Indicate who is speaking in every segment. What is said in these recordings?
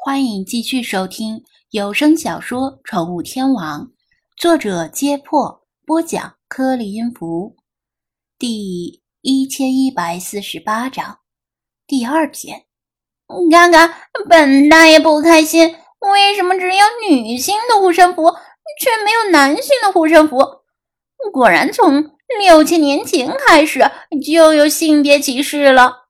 Speaker 1: 欢迎继续收听有声小说《宠物天王》，作者：揭破，播讲：颗粒音符，第一千一百四十八章，第二篇。
Speaker 2: 看看，本大爷不开心，为什么只有女性的护身符，却没有男性的护身符？果然，从六千年前开始就有性别歧视了。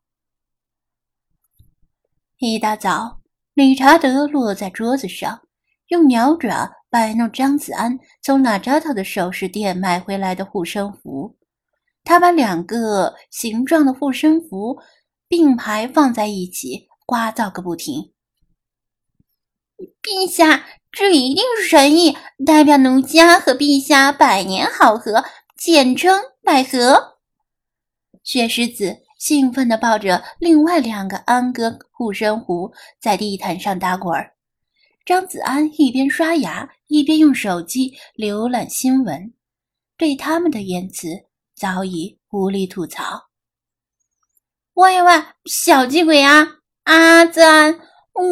Speaker 1: 一大早。理查德落在桌子上，用鸟爪摆弄张子安从哪扎头的首饰店买回来的护身符。他把两个形状的护身符并排放在一起，刮噪个不停。
Speaker 2: 陛下，这一定是神意，代表奴家和陛下百年好合，简称百合。
Speaker 1: 雪狮子。兴奋地抱着另外两个安哥护身符在地毯上打滚儿。张子安一边刷牙一边用手机浏览新闻，对他们的言辞早已无力吐槽。
Speaker 2: 喂喂，小气鬼啊！阿子安，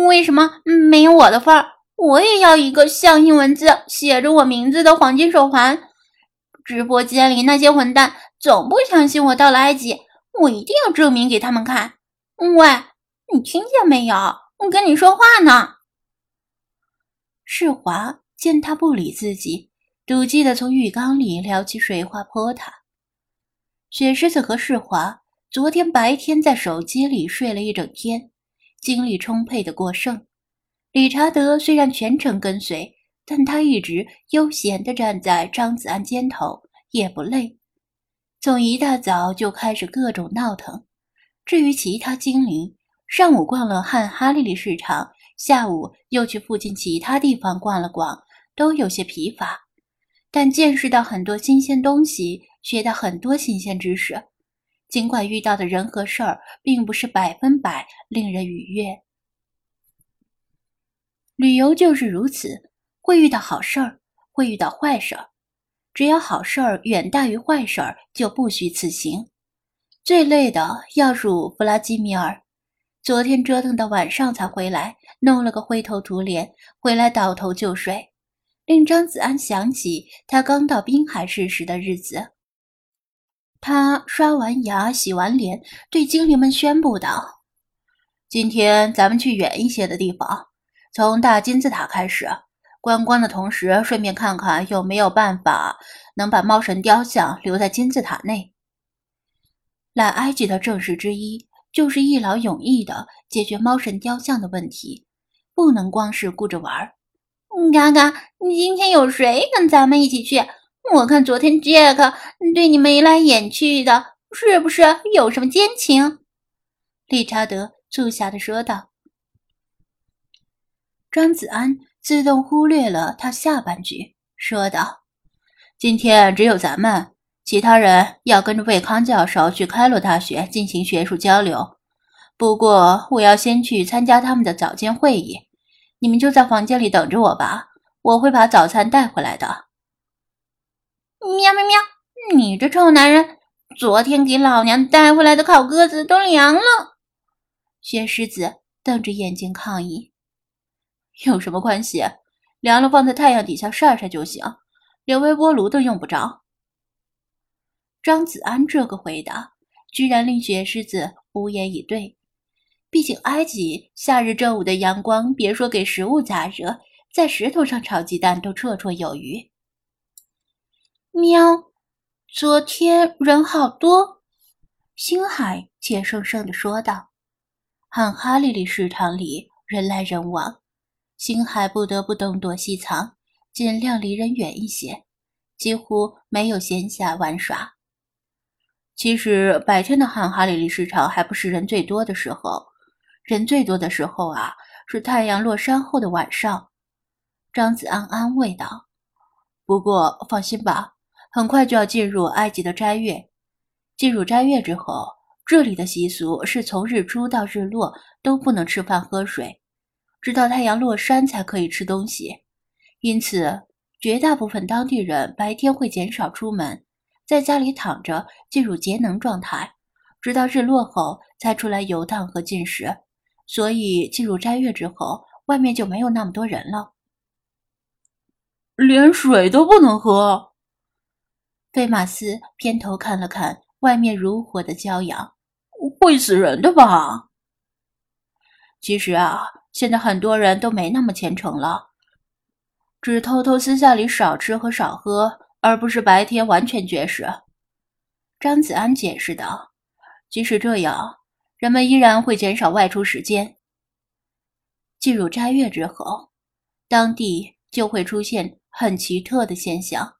Speaker 2: 为什么没有我的份儿？我也要一个象形文字写着我名字的黄金手环。直播间里那些混蛋总不相信我到了埃及。我一定要证明给他们看！喂，你听见没有？我跟你说话呢。
Speaker 1: 世华见他不理自己，赌气的从浴缸里撩起水花泼他。雪狮子和世华昨天白天在手机里睡了一整天，精力充沛的过剩。理查德虽然全程跟随，但他一直悠闲的站在张子安肩头，也不累。从一大早就开始各种闹腾。至于其他精灵，上午逛了汉哈利利市场，下午又去附近其他地方逛了逛，都有些疲乏。但见识到很多新鲜东西，学到很多新鲜知识。尽管遇到的人和事儿并不是百分百令人愉悦，旅游就是如此，会遇到好事儿，会遇到坏事儿。只要好事儿远大于坏事儿，就不虚此行。最累的要数弗拉基米尔，昨天折腾到晚上才回来，弄了个灰头土脸，回来倒头就睡，令张子安想起他刚到滨海市时的日子。他刷完牙、洗完脸，对精灵们宣布道：“今天咱们去远一些的地方，从大金字塔开始。”观光的同时，顺便看看有没有办法能把猫神雕像留在金字塔内。来埃及的正事之一就是一劳永逸的解决猫神雕像的问题，不能光是顾着玩儿。
Speaker 2: 嘎嘎，今天有谁跟咱们一起去？我看昨天杰克对你眉来眼去的，是不是有什么奸情？
Speaker 1: 理查德促狭的说道。张子安。自动忽略了他下半句，说道：“今天只有咱们，其他人要跟着魏康教授去开罗大学进行学术交流。不过，我要先去参加他们的早间会议，你们就在房间里等着我吧。我会把早餐带回来的。”
Speaker 2: 喵喵喵！你这臭男人，昨天给老娘带回来的烤鸽子都凉了。
Speaker 1: 薛狮子瞪着眼睛抗议。有什么关系？凉了放在太阳底下晒晒就行，连微波炉都用不着。张子安这个回答，居然令雪狮子无言以对。毕竟埃及夏日正午的阳光，别说给食物加热，在石头上炒鸡蛋都绰绰有余。
Speaker 2: 喵，昨天人好多。
Speaker 1: 星海怯生生地说道：“汉哈利利市场里人来人往。”星海不得不东躲西藏，尽量离人远一些，几乎没有闲暇玩耍。其实白天的汉哈里利市场还不是人最多的时候，人最多的时候啊，是太阳落山后的晚上。张子安安慰道：“不过放心吧，很快就要进入埃及的斋月。进入斋月之后，这里的习俗是从日出到日落都不能吃饭喝水。”直到太阳落山才可以吃东西，因此绝大部分当地人白天会减少出门，在家里躺着进入节能状态，直到日落后才出来游荡和进食。所以进入斋月之后，外面就没有那么多人了。
Speaker 3: 连水都不能喝。
Speaker 1: 费马斯偏头看了看外面如火的骄阳，
Speaker 3: 会死人的吧？
Speaker 1: 其实啊，现在很多人都没那么虔诚了，只偷偷私下里少吃和少喝，而不是白天完全绝食。张子安解释道：“即使这样，人们依然会减少外出时间。进入斋月之后，当地就会出现很奇特的现象：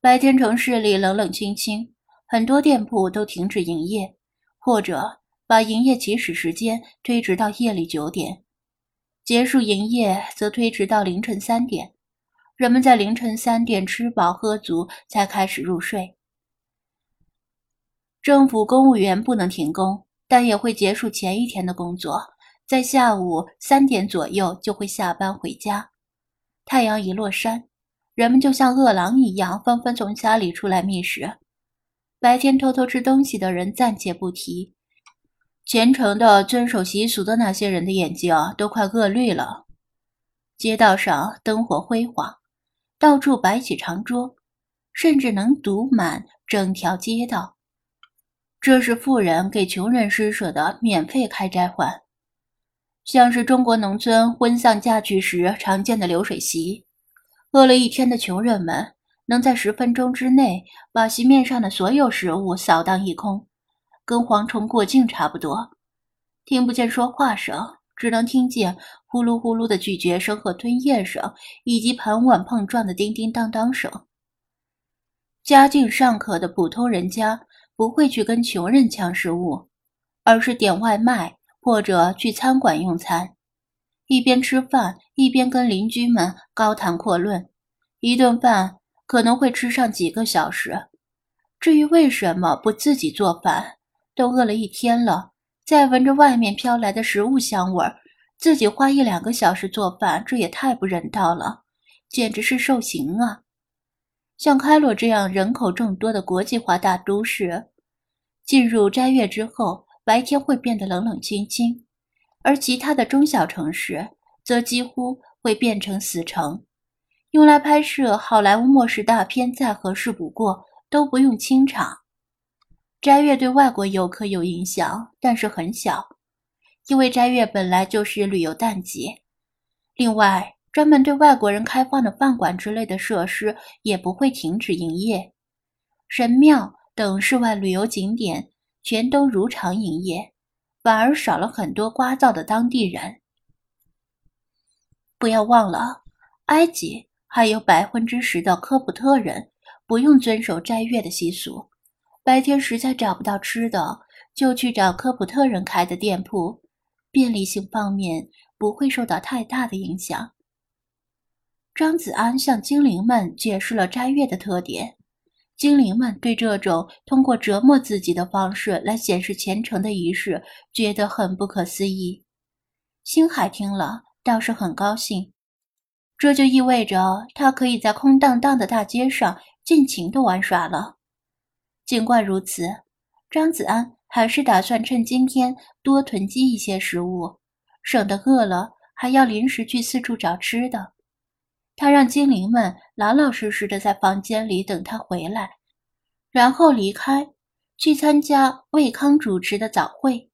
Speaker 1: 白天城市里冷冷清清，很多店铺都停止营业，或者……”把营业起始时间推迟到夜里九点，结束营业则推迟到凌晨三点。人们在凌晨三点吃饱喝足才开始入睡。政府公务员不能停工，但也会结束前一天的工作，在下午三点左右就会下班回家。太阳一落山，人们就像饿狼一样纷纷从家里出来觅食。白天偷偷吃东西的人暂且不提。虔诚的遵守习俗的那些人的眼睛都快饿绿了。街道上灯火辉煌，到处摆起长桌，甚至能堵满整条街道。这是富人给穷人施舍的免费开斋饭，像是中国农村婚丧嫁娶时常见的流水席。饿了一天的穷人们能在十分钟之内把席面上的所有食物扫荡一空。跟蝗虫过境差不多，听不见说话声，只能听见呼噜呼噜的咀嚼声和吞咽声，以及盘碗碰撞的叮叮当当声。家境尚可的普通人家不会去跟穷人抢食物，而是点外卖或者去餐馆用餐，一边吃饭一边跟邻居们高谈阔论，一顿饭可能会吃上几个小时。至于为什么不自己做饭？都饿了一天了，再闻着外面飘来的食物香味儿，自己花一两个小时做饭，这也太不人道了，简直是受刑啊！像开罗这样人口众多的国际化大都市，进入斋月之后，白天会变得冷冷清清，而其他的中小城市则几乎会变成死城，用来拍摄好莱坞末世大片再合适不过，都不用清场。斋月对外国游客有影响，但是很小，因为斋月本来就是旅游淡季。另外，专门对外国人开放的饭馆之类的设施也不会停止营业，神庙等室外旅游景点全都如常营业，反而少了很多聒噪的当地人。不要忘了，埃及还有百分之十的科普特人不用遵守斋月的习俗。白天实在找不到吃的，就去找科普特人开的店铺，便利性方面不会受到太大的影响。张子安向精灵们解释了斋月的特点，精灵们对这种通过折磨自己的方式来显示虔诚的仪式觉得很不可思议。星海听了倒是很高兴，这就意味着他可以在空荡荡的大街上尽情的玩耍了。尽管如此，张子安还是打算趁今天多囤积一些食物，省得饿了还要临时去四处找吃的。他让精灵们老老实实的在房间里等他回来，然后离开，去参加卫康主持的早会。